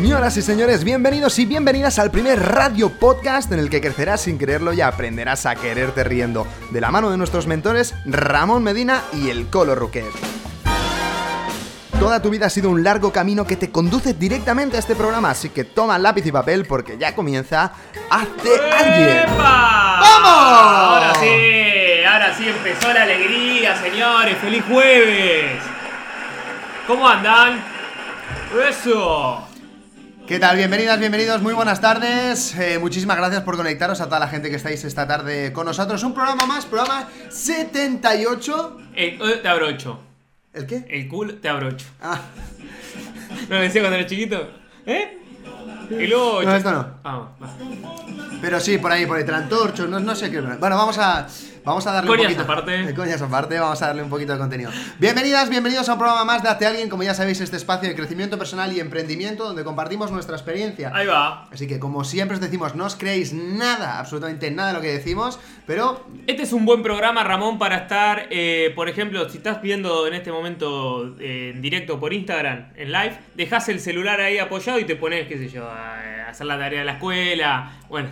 Señoras y señores, bienvenidos y bienvenidas al primer radio podcast en el que crecerás sin quererlo y aprenderás a quererte riendo, de la mano de nuestros mentores Ramón Medina y el Colo Ruquet. Toda tu vida ha sido un largo camino que te conduce directamente a este programa, así que toma lápiz y papel porque ya comienza Hazte alguien. ¡Vamos! Ahora sí, ahora sí empezó la alegría, señores. ¡Feliz jueves! ¿Cómo andan? ¡Eso! ¿Qué tal? Bienvenidas, bienvenidos, muy buenas tardes. Eh, muchísimas gracias por conectaros a toda la gente que estáis esta tarde con nosotros. Un programa más, programa 78. Eh, eh, te abrocho. ¿El qué? El culo te abrocho. Ah, ¿No lo decía cuando era chiquito? ¿Eh? El 8. no, esto no. Ah, va. Pero sí, por ahí, por ahí, trantorcho, no, no sé qué. Bueno, vamos a, vamos a darle Coñas un poquito. aparte. Coñas aparte, vamos a darle un poquito de contenido. Bienvenidas, bienvenidos a un programa más de Hazte Alguien. Como ya sabéis, este espacio de crecimiento personal y emprendimiento donde compartimos nuestra experiencia. Ahí va. Así que, como siempre os decimos, no os creéis nada, absolutamente nada de lo que decimos, pero Este es un buen programa, Ramón, para estar, eh, por ejemplo, si estás viendo en este momento eh, en directo por Instagram, en live, dejas el celular ahí apoyado y te pones, qué sé yo, a hacer la tarea de la escuela. Bueno,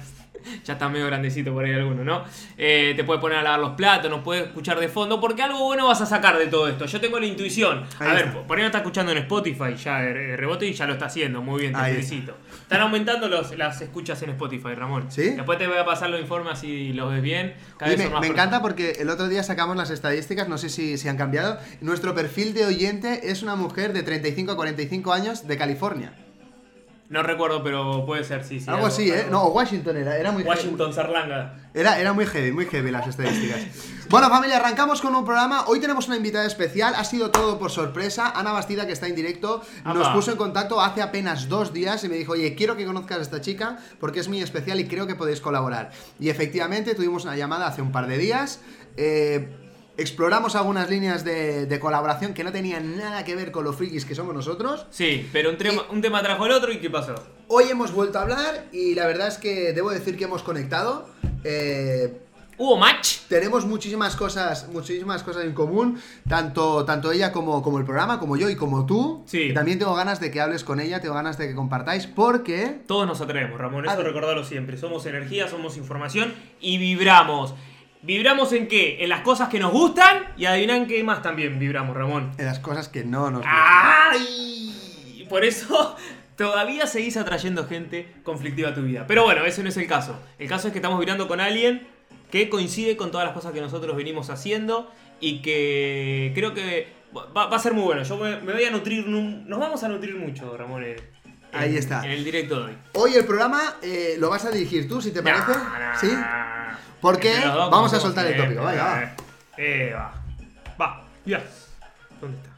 ya está medio grandecito por ahí alguno, ¿no? Eh, te puedes poner a lavar los platos, nos puedes escuchar de fondo, porque algo bueno vas a sacar de todo esto. Yo tengo la intuición. Ahí a ver, por ahí no está escuchando en Spotify ya de, de rebote y ya lo está haciendo. Muy bien, te Ahí felicito. Están aumentando los- las escuchas en Spotify, Ramón. ¿Sí? Después te voy a pasar los informes si los ves bien. Cada Oye, vez me, más encanta porque el otro día sacamos las estadísticas, no sé si, si han cambiado. Nuestro perfil de oyente es una mujer de 35 a 45 años de California. No recuerdo, pero puede ser, sí, sí. algo así, ¿eh? No, Washington era, era muy Washington Sarlanga. Era, era muy heavy, muy heavy las estadísticas. Bueno, familia, arrancamos con un programa. Hoy tenemos una invitada especial. Ha sido todo por sorpresa. Ana Bastida, que está en directo, nos puso en contacto hace apenas dos días y me dijo, oye, quiero que conozcas a esta chica porque es muy especial y creo que podéis colaborar. Y efectivamente tuvimos una llamada hace un par de días. Eh, exploramos algunas líneas de, de colaboración que no tenían nada que ver con los frikis que somos nosotros. Sí, pero un tema, un tema trajo el otro y ¿qué pasó? Hoy hemos vuelto a hablar y la verdad es que debo decir que hemos conectado. Eh, ¿Hubo match? tenemos muchísimas cosas, muchísimas cosas en común, tanto, tanto ella como, como el programa, como yo y como tú. Sí. También tengo ganas de que hables con ella, tengo ganas de que compartáis, porque Todos nos atrevemos, Ramón, eso ver. recordalo siempre. Somos energía, somos información y vibramos. ¿Vibramos en qué? En las cosas que nos gustan y adivinan qué más también vibramos, Ramón. en las cosas que no nos gustan. ¡Ay! Por eso todavía seguís atrayendo gente conflictiva a tu vida. Pero bueno, ese no es el caso. El caso es que estamos vibrando con alguien que coincide con todas las cosas que nosotros venimos haciendo y que creo que va, va a ser muy bueno. Yo me, me voy a nutrir, nu- nos vamos a nutrir mucho, Ramón. en- Ahí está. En el directo de hoy. Hoy el programa eh, lo vas a dirigir tú, si te parece. Nah, nah. ¿Sí? Porque vamos a soltar el tópico, venga, va. Eh, va. Va, ya. ¿Dónde está?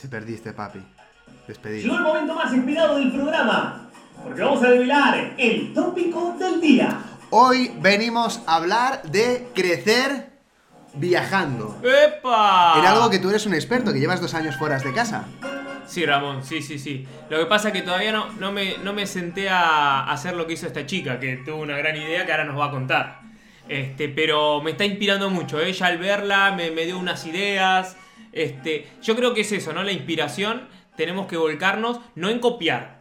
Te perdiste, papi. Despedido. Llegó el momento más esperado del programa, porque vamos a develar el tópico del día. Hoy venimos a hablar de crecer viajando. ¡Epa! En algo que tú eres un experto, que llevas dos años fuera de casa. Sí, Ramón, sí, sí, sí. Lo que pasa es que todavía no, no, me, no me senté a hacer lo que hizo esta chica, que tuvo una gran idea que ahora nos va a contar. Este, pero me está inspirando mucho. ¿eh? Ella al verla me, me dio unas ideas. Este, yo creo que es eso, ¿no? La inspiración. Tenemos que volcarnos, no en copiar,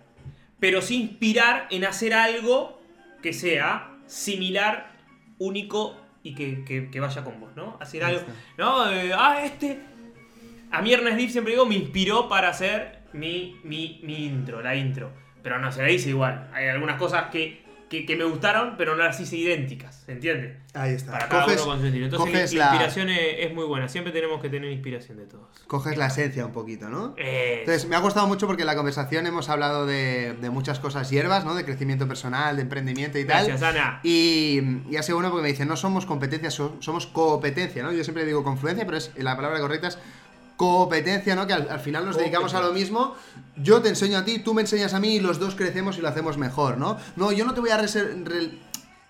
pero sí inspirar en hacer algo que sea similar, único y que, que- que vaya con vos, ¿no? Hacer algo. ¿No? Eh, ah, este. A mí Ernest Deep siempre digo, me inspiró para hacer mi, mi, mi intro, la intro. Pero no se la hice igual. Hay algunas cosas que, que, que me gustaron, pero no las hice idénticas, ¿se entiende? Ahí está. Para cada Coges, uno con su estilo. Entonces coges la, inspiración es, es muy buena. Siempre tenemos que tener inspiración de todos. coges la esencia un poquito, ¿no? Eh, Entonces, me ha gustado mucho porque en la conversación hemos hablado de, de muchas cosas hierbas, ¿no? De crecimiento personal, de emprendimiento y tal. gracias, Ana. Y, y ha sido bueno porque me dice, no somos competencia, so- somos competencia, ¿no? Yo siempre digo confluencia, pero es la palabra correcta es competencia, ¿no? Que al, al final nos dedicamos a lo mismo. Yo te enseño a ti, tú me enseñas a mí y los dos crecemos y lo hacemos mejor, ¿no? No, yo no te voy a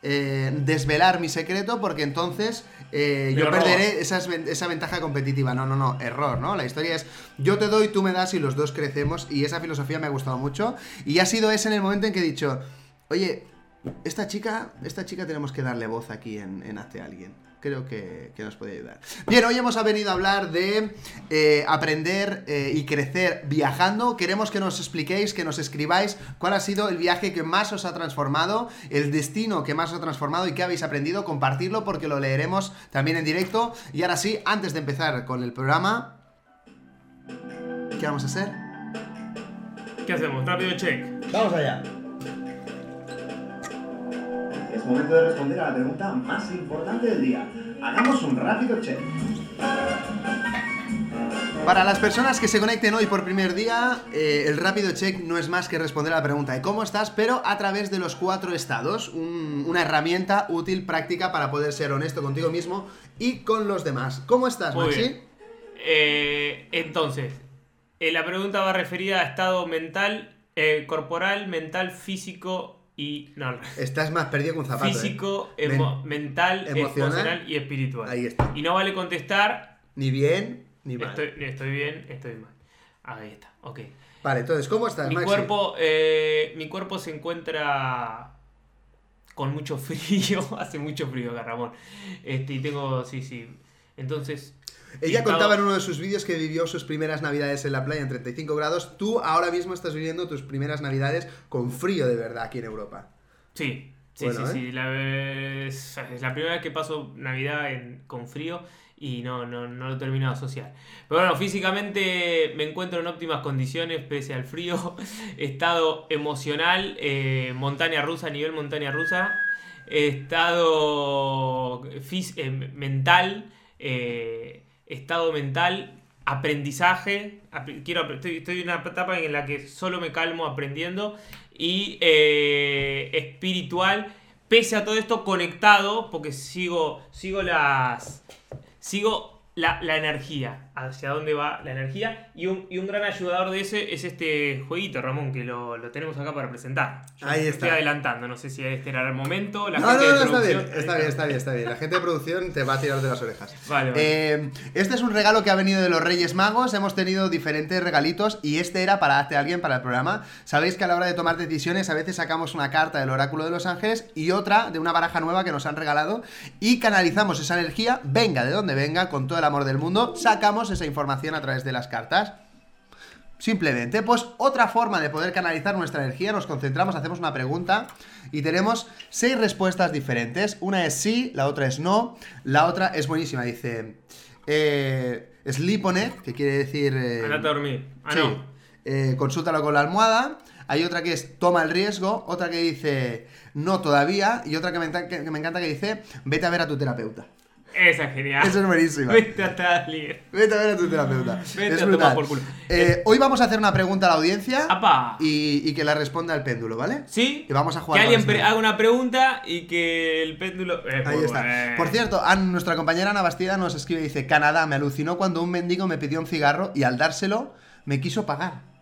eh, desvelar mi secreto porque entonces eh, yo perderé esas esa ventaja competitiva. No, no, no, error, ¿no? La historia es yo te doy, tú me das y los dos crecemos y esa filosofía me ha gustado mucho y ha sido ese en el momento en que he dicho, oye, Esta chica, esta chica tenemos que darle voz aquí en, en Hazte Alguien. Creo que, que nos puede ayudar. Bien, hoy hemos venido a hablar de eh, aprender eh, y crecer viajando. Queremos que nos expliquéis, que nos escribáis cuál ha sido el viaje que más os ha transformado, el destino que más os ha transformado y qué habéis aprendido. Compartirlo porque lo leeremos también en directo. Y ahora sí, antes de empezar con el programa, ¿qué vamos a hacer? ¿Qué hacemos? Rápido check. Vamos allá. Es momento de responder a la pregunta más importante del día. Hagamos un rápido check. Para las personas que se conecten hoy por primer día, eh, el rápido check no es más que responder a la pregunta de cómo estás, pero a través de los cuatro estados. Un- una herramienta útil, práctica para poder ser honesto contigo mismo y con los demás. ¿Cómo estás, Muy Maxi? bien. Eh, entonces, eh, la pregunta va referida a estado mental, eh, corporal, mental, físico y. No. Estás más perdido que un zapato. ¿eh? físico, Men- emo- mental, emocional. emocional y espiritual. Ahí está. Y no vale contestar. Ni bien, ni mal. Estoy, estoy bien, estoy mal. Ahí está, ok. Vale, entonces, ¿cómo estás, Mi Maxi? cuerpo, eh, mi cuerpo se encuentra con mucho frío, hace mucho frío, Ramón. Este, y tengo, sí, sí. Entonces. Ella contaba en uno de sus vídeos que vivió sus primeras navidades en la playa en 35 grados. Tú ahora mismo estás viviendo tus primeras navidades con frío de verdad aquí en Europa. Sí, sí, Bueno, sí, ¿eh? sí. La, es, es la primera vez que paso Navidad en- con frío y no, no, no lo termino de asociar. Pero bueno, físicamente me encuentro en óptimas condiciones pese al frío. Estado emocional, eh, montaña rusa, nivel montaña rusa. Estado fis- eh, mental, eh, estado mental, aprendizaje. apre- Quiero, estoy en una etapa en la que solo me calmo aprendiendo. Y eh, espiritual, pese a todo esto, conectado, porque sigo, sigo las. Sigo la, la energía, hacia dónde va la energía. Y un, y un gran ayudador de ese es este jueguito, Ramón, que lo, lo tenemos acá para presentar. Yo Ahí está. Estoy adelantando, no sé si este era el momento. La no, gente no, de no, está bien, está bien, está bien, está bien. La gente de producción te va a tirar de las orejas. Vale, vale. Eh, este es un regalo que ha venido de los Reyes Magos. Hemos tenido diferentes regalitos y este era para Hazte Alguien para el programa. Sabéis que a la hora de tomar decisiones a veces sacamos una carta del Oráculo de los Ángeles y otra de una baraja nueva que nos han regalado y canalizamos esa energía, venga de donde venga, con todo el amor del mundo, sacamos esa información a través de las cartas. Simplemente, pues otra forma de poder canalizar nuestra energía, nos concentramos, hacemos una pregunta y tenemos seis respuestas diferentes. Una es sí, la otra es no, la otra es buenísima, dice eh, sleep on it, que quiere decir... eh, a dormir. Ah, sí, no. eh, consúltalo con la almohada. Hay otra que es toma el riesgo, otra que dice no todavía y otra que me, encanta- que me encanta que dice vete a ver a tu terapeuta. Esa es genial. Es buenísima. Vete a. Vete a ver a tu terapeuta. Vete es a brutal. por culo. Eh, hoy vamos a hacer una pregunta a la audiencia ¡Apa! y, y que la responda el péndulo, ¿vale? ¿Sí? Y vamos a jugar Que alguien haga una pregunta y que el péndulo. Eh, Ahí está. Por cierto, nuestra compañera Ana Bastida nos escribe y dice: Canadá, me alucinó cuando un mendigo me pidió un cigarro y al dárselo me quiso pagar.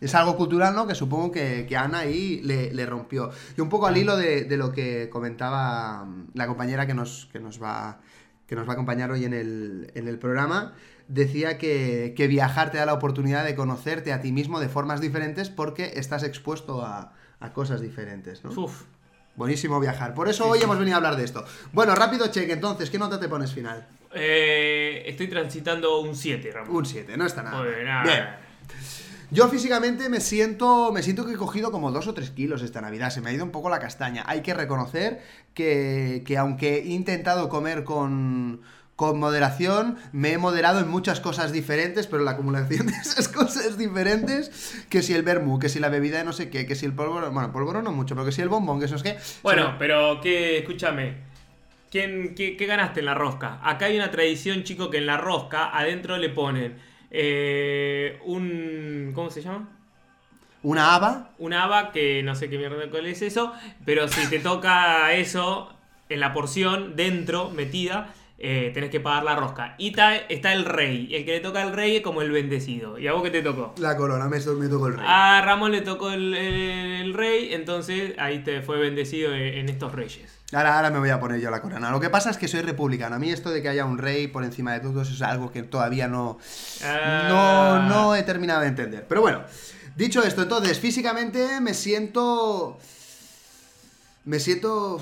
Es algo cultural, ¿no? Que supongo que, que Ana ahí le, le rompió. Y un poco al hilo de, de lo que comentaba mm, la compañera que nos, que nos, va, que nos va a acompañar hoy en el, en el programa, decía que, que viajar te da la oportunidad de conocerte a ti mismo de formas diferentes porque estás expuesto a, a cosas diferentes, ¿no? Uf. Buenísimo viajar. Por eso hoy hemos venido a hablar de esto. Bueno, rápido check, entonces, ¿qué nota te pones final? Eh, estoy transitando un 7, Ramón. Un 7, no está nada. Bien, ah. Bien. Yo físicamente me siento, me siento que he cogido como 2 o 3 kilos esta Navidad. Se me ha ido un poco la castaña. Hay que reconocer que, que aunque he intentado comer con, con moderación, me he moderado en muchas cosas diferentes, pero la acumulación de esas cosas diferentes, que si el vermú, que si la bebida de no sé qué, que si el polvo, bueno, polvo no mucho, pero que si el bombón, que eso es que... Bueno, pero que, escúchame. ¿Quién, qué, qué ganaste en la rosca? Acá hay una tradición, chico, que en la rosca adentro le ponen eh, un. ¿Cómo se llama? Una haba, una haba que no sé qué mierda cuál es eso, pero si te toca eso en la porción dentro metida, eh, tenés que pagar la rosca. Y ta- está el rey, el que le toca al rey es como el bendecido. ¿Y a vos qué te tocó? la corona, me, me tocó el rey. A Ramón le tocó el, el- el rey, entonces ahí te fue bendecido en, en estos reyes. Ahora, ahora me voy a poner yo la corona. Lo que pasa es que soy republicano. A mí esto de que haya un rey por encima de todos es algo que todavía no, Ah. no, no he terminado de entender. Pero bueno, dicho esto, entonces físicamente me siento... Me siento.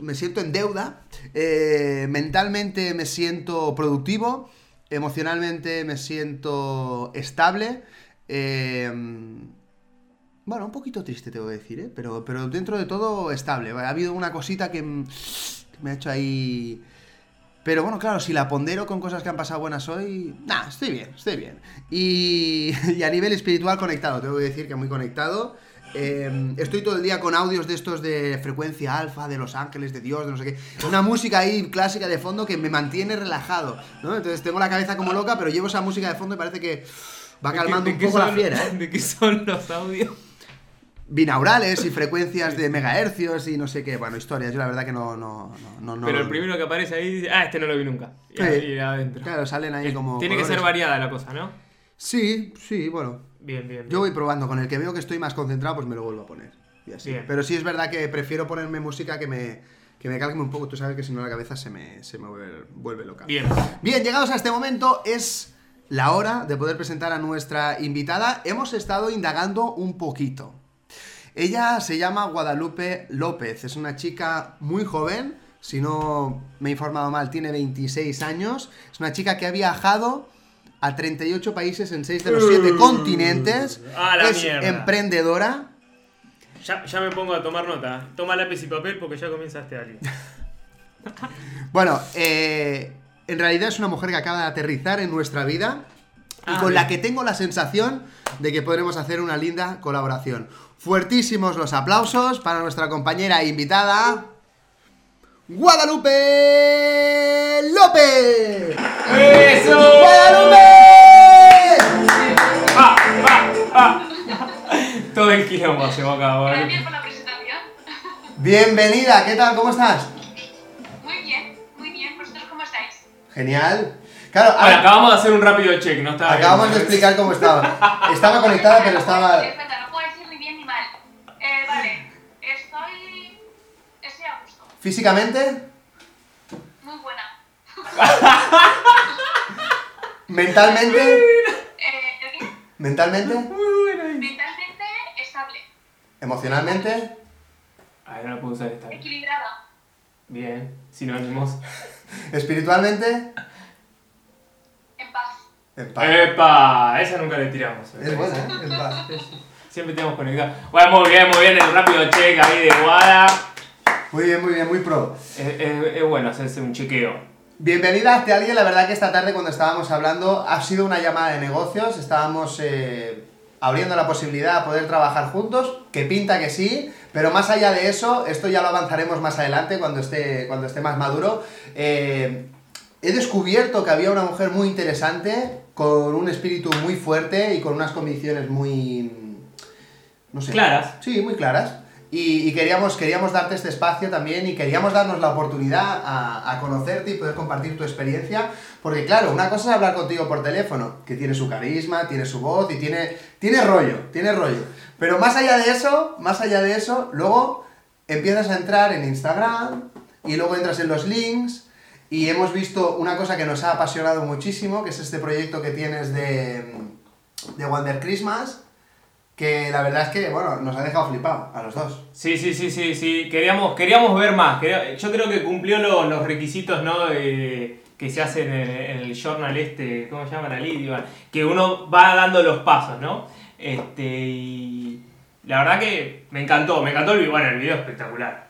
Me siento en deuda. eh, mentalmente me siento productivo. Emocionalmente me siento estable. eh, bueno, un poquito triste, tengo que decir, ¿eh? Pero, pero dentro de todo estable. Ha habido una cosita que, que me ha hecho ahí. Pero bueno, claro, si la pondero con cosas que han pasado buenas hoy. Nah, estoy bien, estoy bien. Y, y a nivel espiritual conectado, tengo que decir que muy conectado. Eh, estoy todo el día con audios de estos de frecuencia alfa, de los ángeles, de Dios, de no sé qué. Una música ahí clásica de fondo que me mantiene relajado, ¿no? Entonces tengo la cabeza como loca, pero llevo esa música de fondo y parece que va ¿De qué- calmando de un poco la fiera, ¿eh? ¿De qué son los audios? Binaurales y frecuencias de megahercios y no sé qué. Bueno, historias, yo la verdad que no... no, no, no Pero el primero que aparece ahí dice, ah, este no lo vi nunca. Y Sí. ahí adentro. Claro, salen ahí como... Tiene que ser variada la cosa, ¿no? Sí, sí, bueno. Bien, bien. bien. Yo voy probando, con el que veo que estoy más concentrado, pues me lo vuelvo a poner. Y así. Bien. Pero sí es verdad que prefiero ponerme música que me, que me calme un poco. Tú sabes que si no la cabeza se me, se me vuelve, vuelve loca. Bien. Bien, llegados a este momento es la hora de poder presentar a nuestra invitada. Hemos estado indagando un poquito. Ella se llama Guadalupe López, es una chica muy joven, si no me he informado mal, tiene 26 años. Es una chica que ha viajado a 38 países en 6 de los 7 continentes. a la es mierda. emprendedora. Ya, ya me pongo a tomar nota. Toma lápiz y papel porque ya comienza este alien. Bueno, eh, en realidad es una mujer que acaba de aterrizar en nuestra vida y Ah, con bien. la que tengo la sensación de que podremos hacer una linda colaboración. Fuertísimos los aplausos para nuestra compañera e invitada, Guadalupe López. ¡Eso! ¡Guadalupe! ¡Ah! ¡Ah! ¡Ah! Todo el quilombo se va a acabar. Gracias por la presentación. Bienvenida, ¿qué tal? ¿Cómo estás? Muy bien, muy bien. ¿Vosotros cómo estáis? Genial. Claro, Bueno, ahora- acabamos de hacer un rápido check, ¿no? Estaba acabamos de explicar cómo estaba. Estaba conectada, pero estaba... Físicamente, Muy buena. mentalmente, Eh, mentalmente, Muy buena. Mentalmente estable. emocionalmente, Ay, no la puedo usar esta. Equilibrada. Bien, sinónimos. espiritualmente, En paz. en paz. ¡Epa! Esa nunca le tiramos. Es buena, ¿eh? En paz. Siempre tenemos conectado. Bueno, muy bien, muy bien. El rápido check ahí de Guada. Muy bien, muy bien, muy pro. Es, bueno hacerse un chequeo. Bienvenida a alguien. La verdad que esta tarde cuando estábamos hablando ha sido una llamada de negocios. Estábamos eh, abriendo la posibilidad de poder trabajar juntos, que pinta que sí. Pero más allá de eso, esto ya lo avanzaremos más adelante cuando esté, cuando esté más maduro. Eh, he descubierto que había una mujer muy interesante, con un espíritu muy fuerte y con unas convicciones muy... No sé. Claras. Sí, muy claras. Y, queríamos, queríamos darte este espacio también y queríamos darnos la oportunidad a, a conocerte y poder compartir tu experiencia. Porque claro, una cosa es hablar contigo por teléfono, que tiene su carisma, tiene su voz y tiene, tiene rollo, tiene rollo. Pero más allá de eso, más allá de eso, luego empiezas a entrar en Instagram y luego entras en los links y hemos visto una cosa que nos ha apasionado muchísimo, que es este proyecto que tienes de, de Wonder Christmas, que la verdad es que, bueno, nos ha dejado flipado a los dos. Sí, sí, sí, sí, sí. Queríamos, queríamos ver más. Yo creo que cumplió lo- los requisitos, ¿no? De- que se hacen en, el journal este, ¿cómo se llama? Que uno va dando los pasos, ¿no? Este, y la verdad que me encantó, me encantó el video, bueno, el video es espectacular.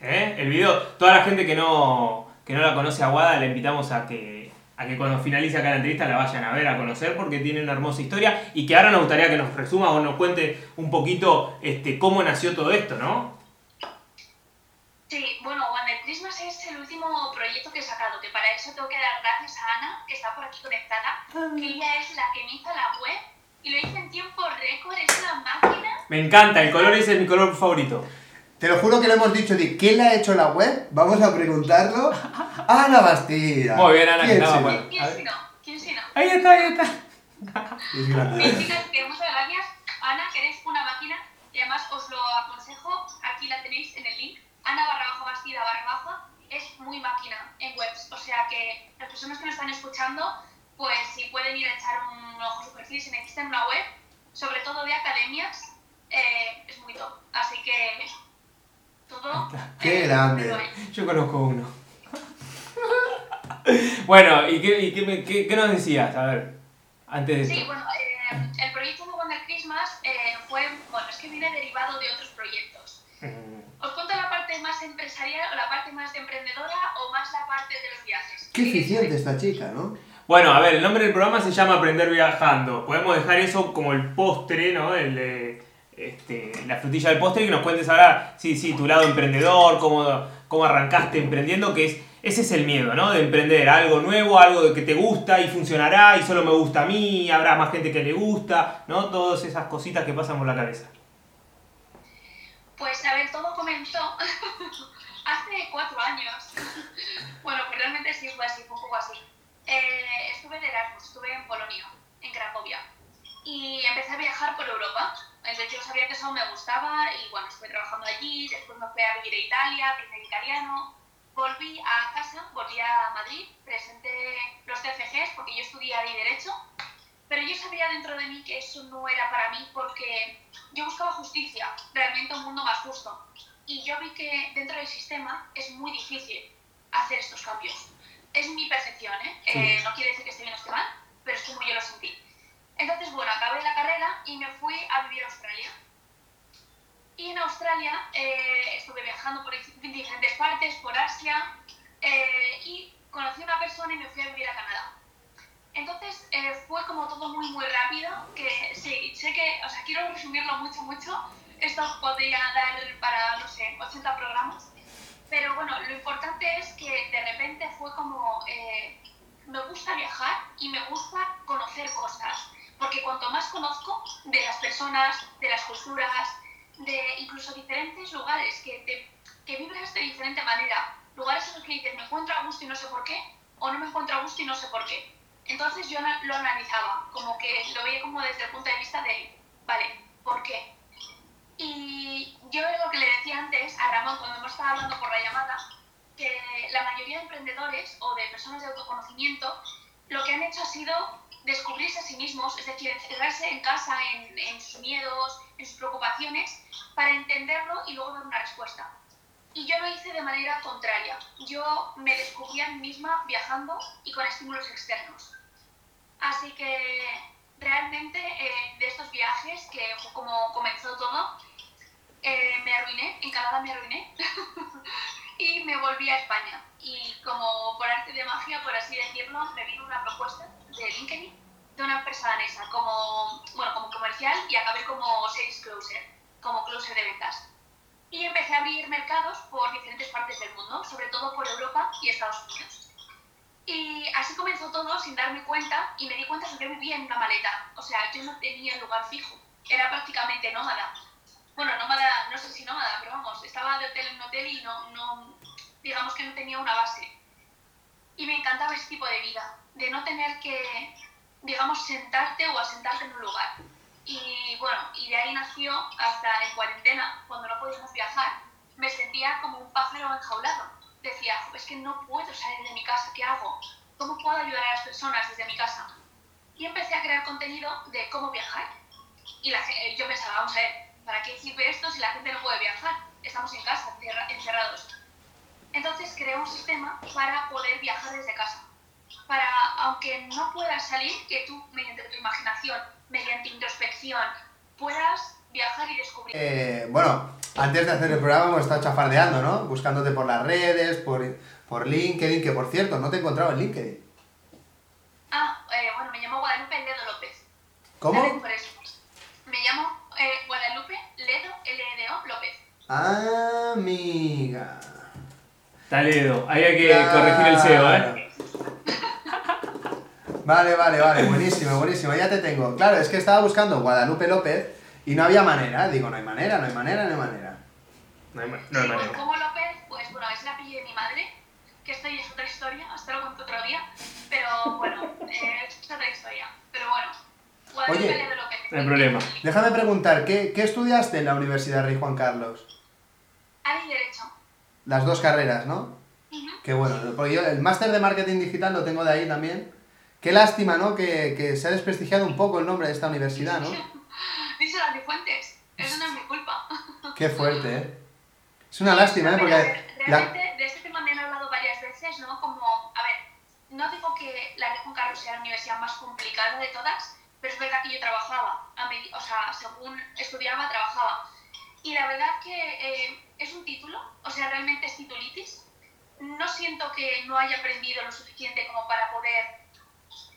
¿Eh? El video, toda la gente que no, que no la conoce a Wada, la invitamos a que, a que cuando finalice acá la entrevista la vayan a ver, a conocer, porque tiene una hermosa historia y que ahora nos gustaría que nos resuma o nos cuente un poquito este, cómo nació todo esto, ¿no? Sí, bueno, Wonder Christmas es el último proyecto que he sacado, que para eso tengo que dar gracias a Ana, que está por aquí conectada, que ella es la que me hizo la web y lo hice en tiempo récord, es una máquina. Me encanta, el color es mi color favorito. Te lo juro que lo hemos dicho de quién le ha hecho la web. Vamos a preguntarlo. Ana Bastida. Muy bien, Ana, que ¿Quién estaba será? bueno. ¿Quién, A si no? ¿Quién si no? Ahí está, ahí está. Es grande. Sí, chicas, que muchas gracias. Ana, que eres una máquina y además os lo aconsejo, aquí la tenéis en el link, Ana barra bajo Bastida barra baja, es muy máquina en webs, o sea que las personas que nos están escuchando, pues si pueden ir a echar un ojo a su perfil, si necesitan una web, sobre todo de academias, eh, es muy top. Así que todo. Qué grande. Yo conozco uno. bueno, ¿y qué, y qué, qué- qué nos decías? A ver, antes de Sí, esto. bueno, eh, el proyecto de Wonder Christmas eh, fue, bueno, es que viene derivado de otros proyectos. Mm, ¿Os cuento la parte más empresarial o la parte más emprendedora o más la parte de los viajes? Qué eficiente esta chica, ¿no? Bueno, a ver, el nombre del programa se llama Aprender Viajando. Podemos dejar eso como el postre, ¿no? El, eh, este, la frutilla del postre y que nos cuentes ahora, sí, sí, tu lado emprendedor, cómo, cómo arrancaste emprendiendo, que es, ese es el miedo, ¿no? De emprender algo nuevo, algo que te gusta y funcionará y solo me gusta a mí, habrá más gente que le gusta, ¿no? Todas esas cositas que pasan por la cabeza. Pues a ver, todo comenzó hace cuatro años. bueno, pues realmente sí fue así, fue un poco así. Eh, estuve de Erasmus, estuve en Polonia, en Cracovia. Y empecé a viajar por Europa. Entonces yo sabía que eso me gustaba y bueno, estuve trabajando allí, después me fui a vivir a Italia, aprendí italiano. Volví a casa, volví a Madrid, presenté los TFGs porque yo estudié ahí Derecho, pero yo sabía dentro de mí que eso no era para mí porque yo buscaba justicia, realmente un mundo más justo. Y yo vi que dentro del sistema es muy difícil hacer estos cambios. Es mi percepción, ¿eh? Eh, no quiere decir que esté bien o esté mal, pero es como yo lo sentí. Entonces, bueno, acabé la carrera y me fui a vivir a Australia. Y en Australia eh, estuve viajando por dif- diferentes partes, por Asia, eh, y conocí a una persona y me fui a vivir a Canadá. Entonces eh, fue como todo muy muy rápido, que sé que, o sea, quiero resumirlo mucho, mucho, esto podría dar para, no sé, 80 programas, pero bueno, lo importante es que de repente fue como, eh, me gusta viajar y me gusta conocer cosas, porque cuanto más conozco de las personas, de las culturas, de incluso diferentes lugares que, que vibras de diferente manera, lugares en los que dices, me encuentro a gusto y no sé por qué, o no me encuentro a gusto y no sé por qué. Entonces yo lo analizaba, como que lo veía como desde el punto de vista de, vale, ¿por qué? Y yo lo que le decía antes a Ramón cuando hemos estado hablando por la llamada, que la mayoría de emprendedores o de personas de autoconocimiento lo que han hecho ha sido descubrirse a sí mismos, es decir, encerrarse en casa en, en sus miedos, en sus preocupaciones, para entenderlo y luego dar una respuesta. Y yo lo hice de manera contraria. Yo me descubrí a mí misma viajando y con estímulos externos. Así que realmente eh, de estos viajes, que fue como comenzó todo, eh, me arruiné, en Canadá me arruiné y me volví a España. Y como por arte de magia, por así decirlo, me vino una propuesta de LinkedIn de una empresa danesa como, bueno, como comercial y acabé como sales closer, como closer de ventas. Y empecé a abrir mercados por diferentes partes del mundo, sobre todo por Europa y Estados Unidos. Y así comenzó todo sin darme cuenta y me di cuenta de que vivía en una maleta. O sea, yo no tenía lugar fijo. Era prácticamente nómada. Bueno, nómada, no sé si nómada, pero vamos, estaba de hotel en hotel y no, no, digamos que no tenía una base. Y me encantaba ese tipo de vida, de no tener que, digamos, sentarte o asentarte en un lugar. Y bueno, y de ahí nació hasta en cuarentena, cuando no podíamos viajar, me sentía como un pájaro enjaulado. Decía, "Jo, es que no puedo salir de mi casa, ¿qué hago? ¿Cómo puedo ayudar a las personas desde mi casa? Y empecé a crear contenido de cómo viajar. Y la ge- yo pensaba, vamos a ver, ¿para qué sirve esto si la gente no puede viajar? Estamos en casa, encerra- encerrados. Entonces creé un sistema para poder viajar desde casa. Para, aunque no puedas salir, que tú, mediante tu imaginación, mediante introspección, puedas viajar y descubrir. Eh, bueno, antes de hacer el programa hemos estado chafardeando, ¿no? Buscándote por las redes, por, por LinkedIn, que por cierto, no te he encontrado en LinkedIn. Ah, eh, bueno, me llamo Guadalupe Ledo López. ¿Cómo? ¿Sabes? Por eso. Me llamo eh, Guadalupe Ledo, L-E-D-O, López. Amiga. Taledo, ahí hay que corregir el SEO, ¿eh? Vale, vale, vale, buenísimo, buenísimo, ya te tengo. Claro, es que estaba buscando Guadalupe López y no había manera. Digo, no hay manera, no hay manera, no hay manera. No hay, ma- no hay Sí, pues, manera. como López, pues bueno, es el apellido de mi madre, que esto ya es otra historia, hasta lo cuento otro día, pero bueno, eh, es otra historia. Pero bueno, Guadalupe Oye, Ledo López. no hay problema. Déjame preguntar, ¿qué, qué estudiaste en la Universidad Rey Juan Carlos? Hay derecho. Las dos carreras, ¿no? Ujú. Qué bueno, porque yo el máster de marketing digital lo tengo de ahí también. Qué lástima, ¿no? Que, que se ha desprestigiado un poco el nombre de esta universidad, ¿no? Díselo a Cifuentes, eso no es mi culpa. Qué fuerte, ¿eh? Es una lástima, ¿eh? Porque... a ver, la- realmente de este tema me han hablado varias veces, ¿no? Como, a ver, no digo que la Juan Carlos sea la universidad más complicada de todas, pero es verdad que yo trabajaba, a medi- o sea, según estudiaba, trabajaba. Y la verdad que eh, es un título, o sea, realmente es titulitis. No siento que no haya aprendido lo suficiente como para poder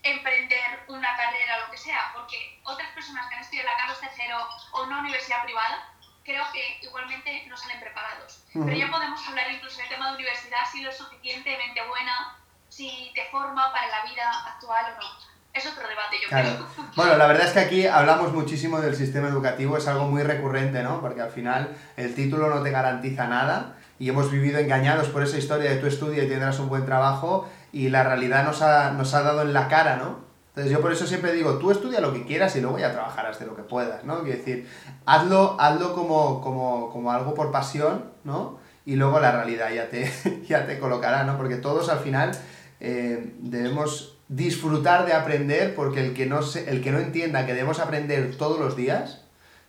emprender una carrera o lo que sea, porque otras personas que han estudiado la Carlos III o una universidad privada, creo que igualmente no salen preparados. Pero Ujú. ya podemos hablar incluso del tema de universidad, si lo suficientemente buena, si te forma para la vida actual o no. Es otro debate, yo Claro. creo. Bueno, la verdad es que aquí hablamos muchísimo del sistema educativo, es algo muy recurrente, ¿no? Porque al final el título no te garantiza nada y hemos vivido engañados por esa historia de tú estudia y tendrás un buen trabajo y la realidad nos ha, nos ha dado en la cara, ¿no? Entonces yo por eso siempre digo, tú estudia lo que quieras y luego ya trabajarás de lo que puedas, ¿no? Quiero decir, hazlo, hazlo como, como, como algo por pasión, ¿no? Y luego la realidad ya te, ya te colocará, ¿no? Porque todos al final eh, debemos disfrutar de aprender porque el que, no se- el que no entienda que debemos aprender todos los días,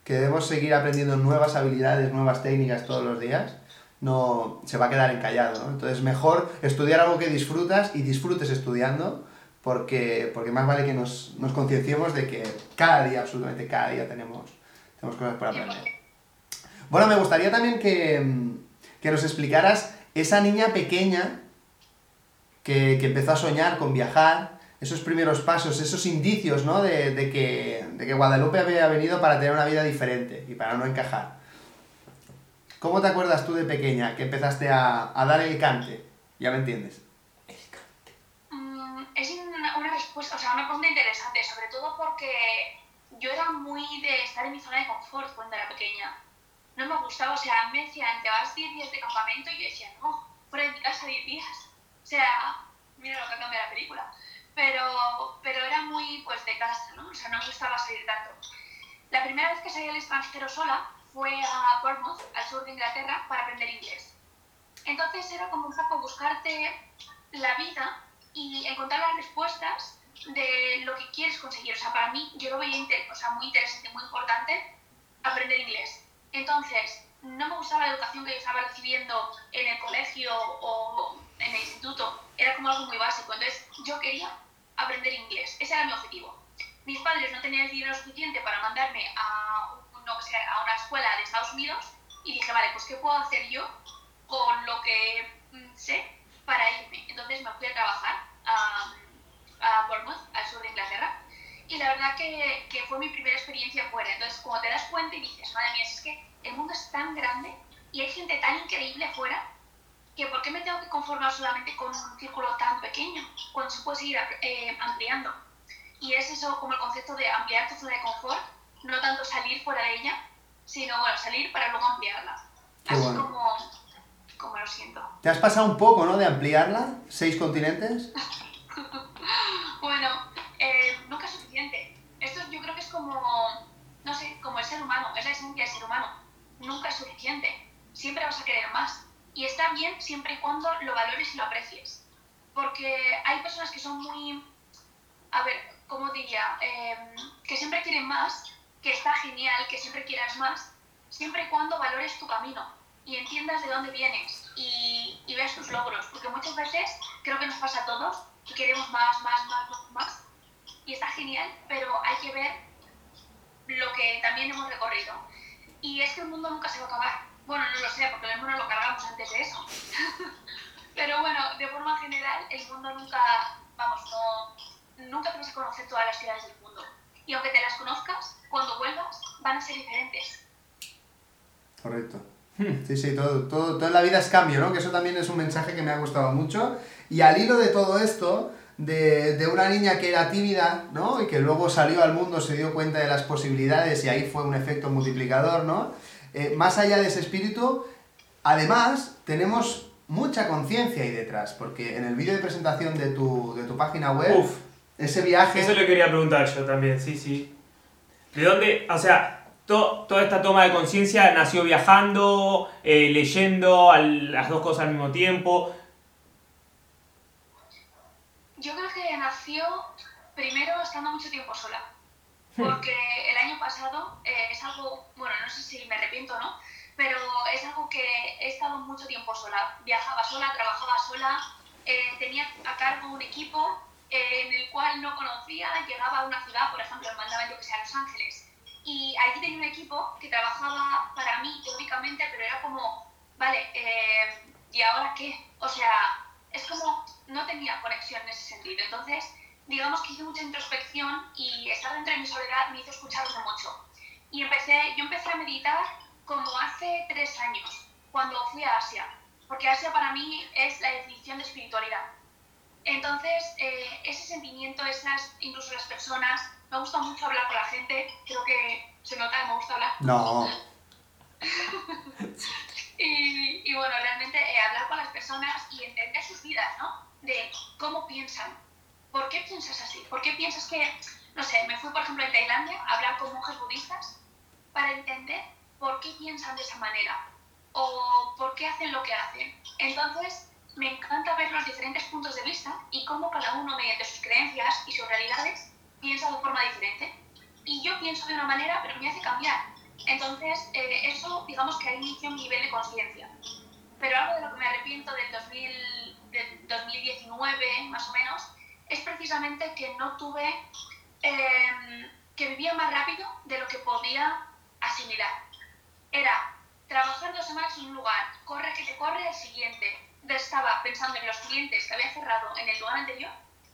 que debemos seguir aprendiendo nuevas habilidades, nuevas técnicas todos los días, no se va a quedar encallado, ¿no? Entonces mejor estudiar algo que disfrutas y disfrutes estudiando porque, porque más vale que nos, nos concienciemos de que cada día, absolutamente cada día tenemos, tenemos cosas por aprender. Bueno, me gustaría también que, que nos explicaras esa niña pequeña que, que empezó a soñar con viajar, esos primeros pasos, esos indicios, ¿no? De, de que, de que Guadalupe había venido para tener una vida diferente y para no encajar. ¿Cómo te acuerdas tú de pequeña que empezaste a, a dar el cante? Ya me entiendes. Mm, es una, una respuesta, o sea, una pregunta interesante, sobre todo porque yo era muy de estar en mi zona de confort cuando era pequeña. No me gustaba, o sea, me decían, te vas 10 días de campamento y yo decía, no, fuera de mi casa 10 días. O sea, mira lo que cambia la película. Pero, pero era muy, pues, de casa, ¿no? O sea, no me gustaba salir tanto. La primera vez que salí al extranjero sola fue a Bournemouth, al sur de Inglaterra, para aprender inglés. Entonces era como un poco buscarte la vida y encontrar las respuestas de lo que quieres conseguir. O sea, para mí yo lo veía o sea, muy interesante, muy importante aprender inglés. Entonces, no me gustaba la educación que yo estaba recibiendo en el colegio o en el instituto. Era como algo muy básico. Entonces, yo quería aprender inglés. Ese era mi objetivo. Mis padres no tenían el dinero suficiente para mandarme a, no a una escuela de Estados Unidos y dije, vale, pues ¿qué puedo hacer yo con lo que mm, sé para irme? Entonces me fui a trabajar a, a Bournemouth, al sur de Inglaterra, y la verdad que, que fue mi primera experiencia fuera. Entonces, cuando te das cuenta y dices, madre mía, es que el mundo es tan grande y hay gente tan increíble fuera, que ¿por qué me tengo que conformar solamente con un círculo tan pequeño cuando se puede seguir eh, ampliando? Y es eso como el concepto de ampliar tu zona de confort, no tanto salir fuera de ella, sino bueno, salir para luego ampliarla. Qué Así bueno. como, como lo siento. ¿Te has pasado un poco, ¿no? De ampliarla, seis continentes. Bueno, eh, nunca es suficiente. Esto yo creo que es como, no sé, como el ser humano, es la esencia del ser humano. Nunca es suficiente. Siempre vas a querer más. Y está bien siempre y cuando lo valores y lo aprecies. Porque hay personas que son muy, a ver, ¿cómo diría? Eh, que siempre quieren más, que está genial, que siempre quieras más, siempre y cuando valores tu camino y entiendas de dónde vienes y, y veas tus logros. Porque muchas veces creo que nos pasa a todos que queremos más, más, más, más, más. Y está genial, pero hay que ver lo que también hemos recorrido. Y es que el mundo nunca se va a acabar. Bueno, no lo sé, porque el mundo lo cargamos antes de eso. pero bueno, de forma general, el mundo nunca, vamos, no, nunca te vas a conocer todas las ciudades del mundo. Y aunque te las conozcas, cuando vuelvas, van a ser diferentes. Correcto. Sí, sí, todo, todo, toda la vida es cambio, ¿no? Que eso también es un mensaje que me ha gustado mucho. Y al hilo de todo esto, de, de una niña que era tímida, ¿no? Y que luego salió al mundo, se dio cuenta de las posibilidades y ahí fue un efecto multiplicador, ¿no? Eh, más allá de ese espíritu, además, tenemos mucha conciencia ahí detrás, porque en el vídeo de presentación de tu, de tu página web, Uf, ese viaje... eso le quería preguntar yo también, sí, sí. ¿De dónde, o sea, to- toda esta toma de conciencia nació viajando, eh, leyendo, al- las dos cosas al mismo tiempo? Yo creo que nació primero estando mucho tiempo sola. Porque el año pasado eh, es algo, bueno, no sé si me arrepiento o no, pero es algo que he estado mucho tiempo sola. Viajaba sola, trabajaba sola, eh, tenía a cargo un equipo en el cual no conocía, llegaba a una ciudad, por ejemplo, me mandaban yo que sea a Los Ángeles, y allí tenía un equipo que trabajaba para mí teóricamente, pero era como, vale, eh, ¿y ahora qué? O sea, es como no tenía conexión en ese sentido. Entonces, digamos que hice mucha introspección y estar dentro de mi soledad me hizo escucharme mucho. Y empecé, yo empecé a meditar como hace tres años, cuando fui a Asia, porque Asia para mí es la definición de espiritualidad. Entonces, eh, ese sentimiento, esas, incluso las personas, me gusta mucho hablar con la gente, creo que se nota que me gusta hablar. No. y, y, bueno, realmente eh, hablar con las personas y entender sus vidas, ¿no? De cómo piensan, por qué piensas así, por qué piensas que, no sé, me fui por ejemplo en Tailandia a hablar con monjes budistas para entender por qué piensan de esa manera o por qué hacen lo que hacen. Entonces, me encanta ver los diferentes puntos de vista y cómo cada uno, mediante sus creencias y sus realidades, piensa de forma diferente. Y yo pienso de una manera, pero me hace cambiar. Entonces, eh, eso, digamos que ahí inició un nivel de conciencia. Pero algo de lo que me arrepiento del, 2000, del 2019, más o menos, es precisamente que no tuve, eh, que vivía más rápido de lo que podía asimilar. Era trabajar dos semanas en un lugar, corre que te corre el siguiente. Estaba pensando en los clientes que había cerrado en el lugar anterior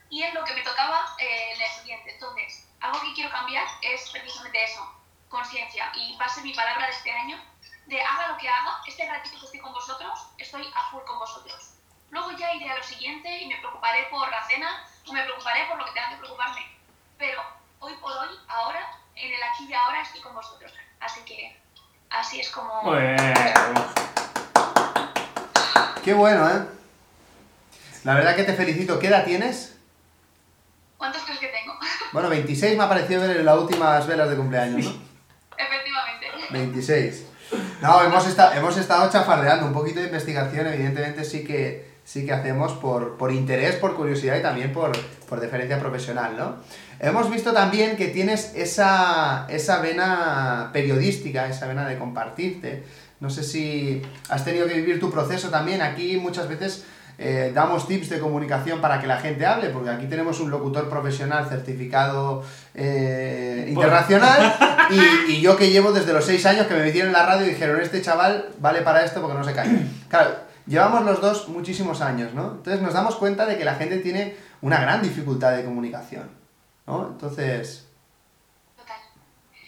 y en lo que me tocaba eh, en el siguiente. Entonces, algo que quiero cambiar es precisamente eso, conciencia. Y va a ser mi palabra de este año, de haga lo que haga, este ratito que estoy con vosotros, estoy a full con vosotros. Luego ya iré a lo siguiente y me preocuparé por la cena o me preocuparé por lo que tenga que preocuparme. Pero hoy por hoy, ahora, en el aquí y ahora estoy con vosotros. Así que así es como... Qué bueno, ¿eh? La verdad que te felicito. ¿Qué edad tienes? ¿Cuántos crees que tengo? Bueno, 26 me ha parecido ver en las últimas velas de cumpleaños, ¿no? Efectivamente. 26. No, hemos, estado, hemos estado chafardeando un poquito de investigación, evidentemente sí que, sí que hacemos por, por interés, por curiosidad y también por, por deferencia profesional, ¿no? Hemos visto también que tienes esa, esa vena periodística, esa vena de compartirte. No sé si has tenido que vivir tu proceso también. Aquí muchas veces eh, damos tips de comunicación para que la gente hable, porque aquí tenemos un locutor profesional certificado eh, internacional y, y, yo que llevo desde los 6 años que me metieron en la radio y dijeron, este chaval vale para esto porque no se cae. Claro, llevamos los dos muchísimos años, ¿no? Entonces nos damos cuenta de que la gente tiene una gran dificultad de comunicación, ¿no? Entonces... Total.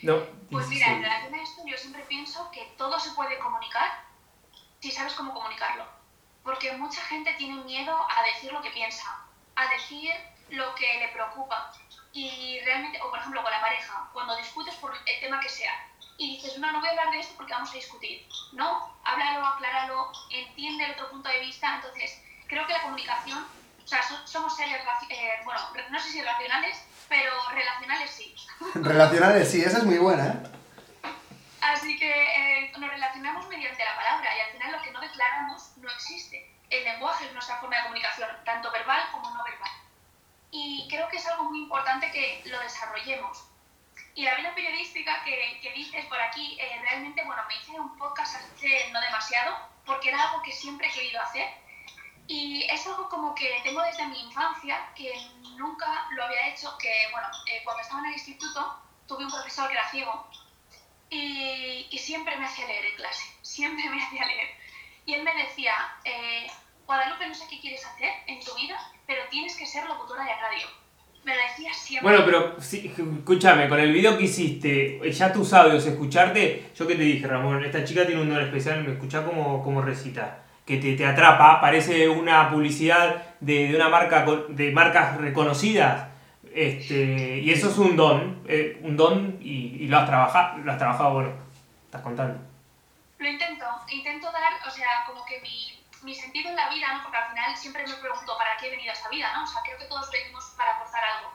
No, Pues mira, en relación a esto yo siempre pienso que todo se puede comunicar si sabes cómo comunicarlo. Porque mucha gente tiene miedo a decir lo que piensa, a decir lo que le preocupa. Y realmente, o por ejemplo con la pareja, cuando discutes por el tema que sea, y dices, no, no voy a hablar de esto porque vamos a discutir. No, háblalo, acláralo, entiende el otro punto de vista. Entonces, creo que la comunicación, o sea, so- somos seres, eh, bueno, no sé si racionales, pero relacionales sí. Relacionales, sí, esa es muy buena, ¿eh? Así que eh, nos relacionamos mediante la palabra y al final lo que no declaramos no existe. El lenguaje es nuestra forma de comunicación, tanto verbal como no verbal. Y creo que es algo muy importante que lo desarrollemos. Y la vena periodística que, que dices por aquí, eh, realmente, bueno, me hice un podcast hace no demasiado, porque era algo que siempre he querido hacer. Y es algo como que tengo desde mi infancia, que nunca lo había hecho, que, bueno, eh, cuando estaba en el instituto tuve un profesor que era ciego y, y siempre me hacía leer en clase, siempre me hacía leer. Y él me decía, eh, Guadalupe, no sé qué quieres hacer en tu vida, pero tienes que ser locutora de radio. Me lo decía siempre. Bueno, pero escúchame, con el video que hiciste, ya tus audios, escucharte, yo que te dije, Ramón, esta chica tiene un don especial, me escucha como, como recita, que te, te atrapa, parece una publicidad de, de una marca, de marcas reconocidas, este, y eso es un don, eh, un don y, y lo, has trabajado, lo has trabajado, bueno, estás contando. Lo intento, intento dar, o sea, como que mi, mi sentido en la vida, ¿no? Porque al final siempre me pregunto para qué he venido a esta vida, ¿no? O sea, creo que todos venimos para aportar algo.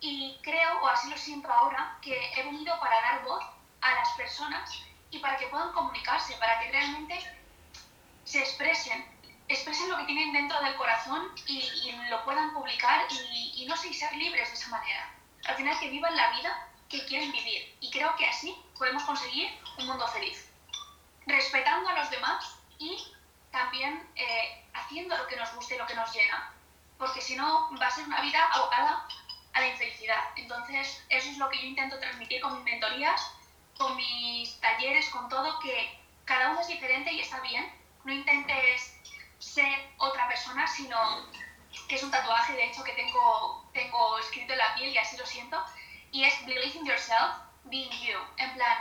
Y creo, o así lo siento ahora, que he venido para dar voz a las personas y para que puedan comunicarse, para que realmente se expresen, expresen lo que tienen dentro del corazón y, y lo puedan publicar y, y no sé, y ser libres de esa manera. Al final que vivan la vida que quieren vivir. Y creo que así podemos conseguir un mundo feliz. respetando a los demás y también eh, haciendo lo que nos guste y lo que nos llena. Porque si no, va a ser una vida abocada a la infelicidad. Entonces, eso es lo que yo intento transmitir con mis mentorías, con mis talleres, con todo, que cada uno es diferente y está bien. No intentes ser otra persona, sino que es un tatuaje, de hecho, que tengo, tengo escrito en la piel y así lo siento, y es Believe in yourself, being you. En plan,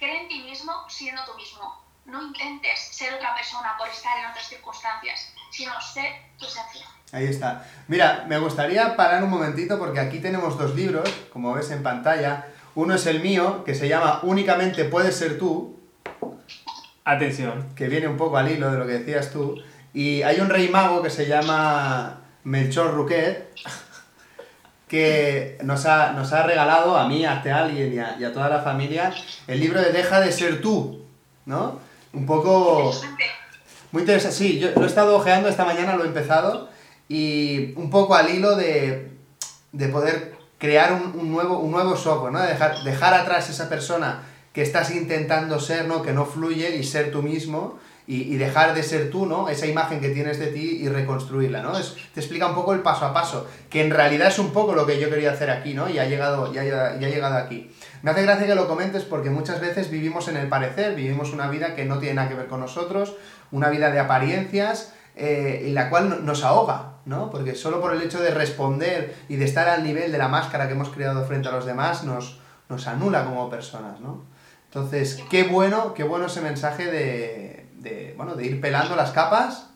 cree en ti mismo siendo tú mismo. No intentes ser otra persona por estar en otras circunstancias, sino ser tu esencia. Ahí está. Mira, me gustaría parar un momentito porque aquí tenemos dos libros, como ves en pantalla. Uno es el mío, que se llama Únicamente puedes ser tú, Atención. que viene un poco al hilo de lo que decías tú. Y hay un rey mago que se llama Melchor Ruquet, que nos ha, nos ha regalado a mí, a alguien y a, y a toda la familia el libro de Deja de ser tú, ¿no? Un poco... Muy interesante, sí, yo lo he estado ojeando esta mañana, lo he empezado, y un poco al hilo de, de poder crear un, un nuevo, un nuevo software, ¿no? De dejar, dejar atrás esa persona que estás intentando ser, ¿no? Que no fluye y ser tú mismo y, y dejar de ser tú, ¿no? Esa imagen que tienes de ti y reconstruirla, ¿no? Te explica un poco el paso a paso, que en realidad es un poco lo que yo quería hacer aquí, ¿no? Y ha llegado, ya, ya, ha llegado aquí. Me hace gracia que lo comentes porque muchas veces vivimos en el parecer, vivimos una vida que no tiene nada que ver con nosotros, una vida de apariencias, eh, y la cual no- nos ahoga, ¿no? Porque solo por el hecho de responder y de estar al nivel de la máscara que hemos creado frente a los demás nos, nos anula como personas, ¿no? Entonces, qué bueno, qué bueno ese mensaje de, de, bueno, de ir pelando las capas,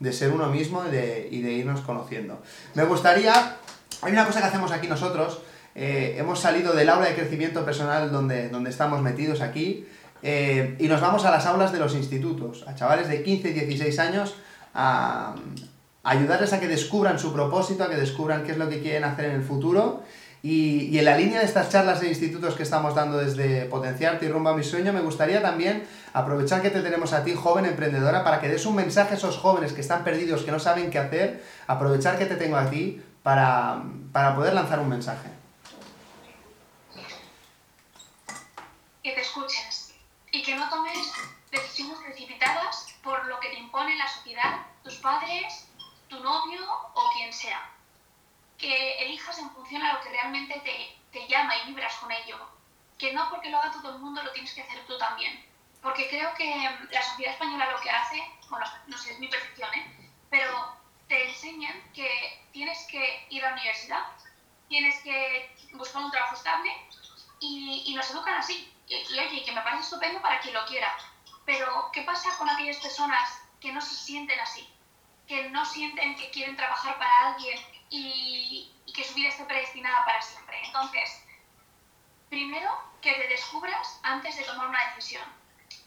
de ser uno mismo y de, y de irnos conociendo. Me gustaría, hay una cosa que hacemos aquí nosotros, eh, hemos salido del aula de crecimiento personal donde, donde estamos metidos aquí eh, y nos vamos a las aulas de los institutos, a chavales de 15 y 16 años, a, a ayudarles a que descubran su propósito, a que descubran qué es lo que quieren hacer en el futuro. Y, y en la línea de estas charlas de institutos que estamos dando desde Potenciarte y Rumbo a mi sueño, me gustaría también aprovechar que te tenemos a ti, joven emprendedora, para que des un mensaje a esos jóvenes que están perdidos, que no saben qué hacer, aprovechar que te tengo a ti para, para poder lanzar un mensaje. que te escuches y que no tomes decisiones precipitadas por lo que te impone la sociedad, tus padres, tu novio o quien sea. Que elijas en función a lo que realmente te, te llama y vibras con ello. Que no porque lo haga todo el mundo lo tienes que hacer tú también. Porque creo que mm, la sociedad española lo que hace, bueno, no sé, es mi percepción, ¿eh? pero te enseñan que tienes que ir a la universidad, tienes que buscar un trabajo estable y, y nos educan así. Y, y, oye, que me parece estupendo para quien lo quiera. Pero, ¿qué pasa con aquellas personas que no se sienten así? Que no sienten que quieren trabajar para alguien y, esté predestinada para siempre. Entonces, primero que te descubras antes de tomar una decisión.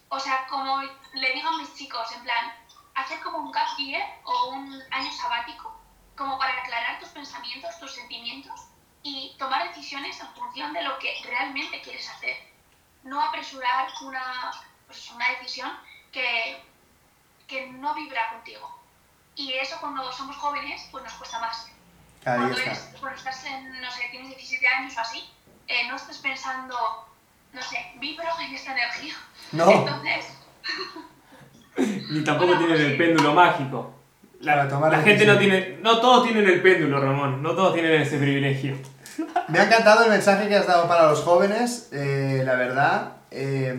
O sea, como le digo a mis chicos, en plan, hacer como un gap year o un año sabático, como para aclarar tus pensamientos, tus sentimientos y tomar decisiones en función de lo que realmente quieres hacer. No apresurar una, pues, una decisión que, que no vibra contigo. Y eso cuando somos jóvenes, pues nos cuesta más. Cuando, eres- cuando estás en, no sé, tienes 17 años o así, eh, no estás pensando, no sé, vibro en esta energía. No. Entonces, Ni tampoco tienen el péndulo mágico. La, tomar la gente no tiene. No todos tienen el péndulo, Ramón. No todos tienen ese privilegio. Me ha encantado el mensaje que has dado para los jóvenes, eh, la verdad. eh,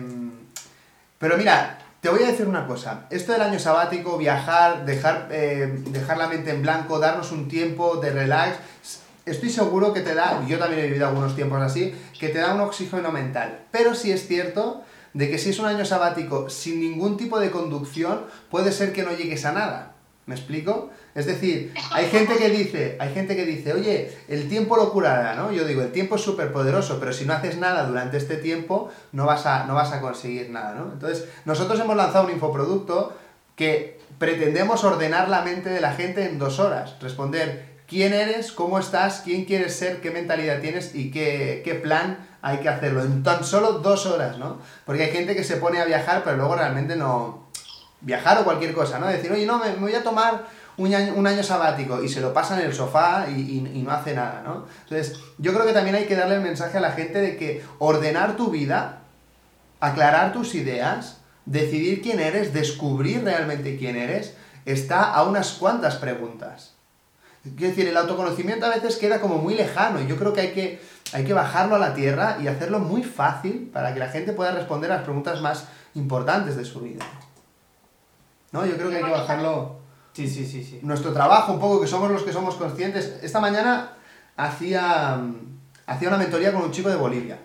pero mira, te voy a decir una cosa. Esto del año sabático, viajar, dejar, eh, dejar la mente en blanco, darnos un tiempo de relax, estoy seguro que te da, yo también he vivido algunos tiempos así, que te da un oxígeno mental. Pero sí es cierto de que si es un año sabático sin ningún tipo de conducción, puede ser que no llegues a nada. ¿Me explico? Es decir, hay gente que dice, hay gente que dice, oye, el tiempo lo curará, ¿no? Yo digo, el tiempo es súper poderoso, pero si no haces nada durante este tiempo, no vas, a, no vas a conseguir nada, ¿no? Entonces, nosotros hemos lanzado un infoproducto que pretendemos ordenar la mente de la gente en dos horas. Responder quién eres, cómo estás, quién quieres ser, qué mentalidad tienes y qué, qué plan hay que hacerlo. En tan solo dos horas, ¿no? Porque hay gente que se pone a viajar, pero luego realmente no, viajar o cualquier cosa, ¿no? Decir, oye, no, me, voy a tomar un año, sabático y se lo pasa en el sofá y, y- y no hace nada, ¿no? Entonces, yo creo que también hay que darle el mensaje a la gente de que ordenar tu vida, aclarar tus ideas, decidir quién eres, descubrir realmente quién eres, está a unas cuantas preguntas. Quiero decir, el autoconocimiento a veces queda como muy lejano y yo creo que hay, que hay que bajarlo a la tierra y hacerlo muy fácil para que la gente pueda responder a las preguntas más importantes de su vida. ¿No? Yo creo que hay que bajarlo Sí, sí, sí, sí. nuestro trabajo, un poco que somos los que somos conscientes. Esta mañana hacía, mm, hacía una mentoría con un chico de Bolivia.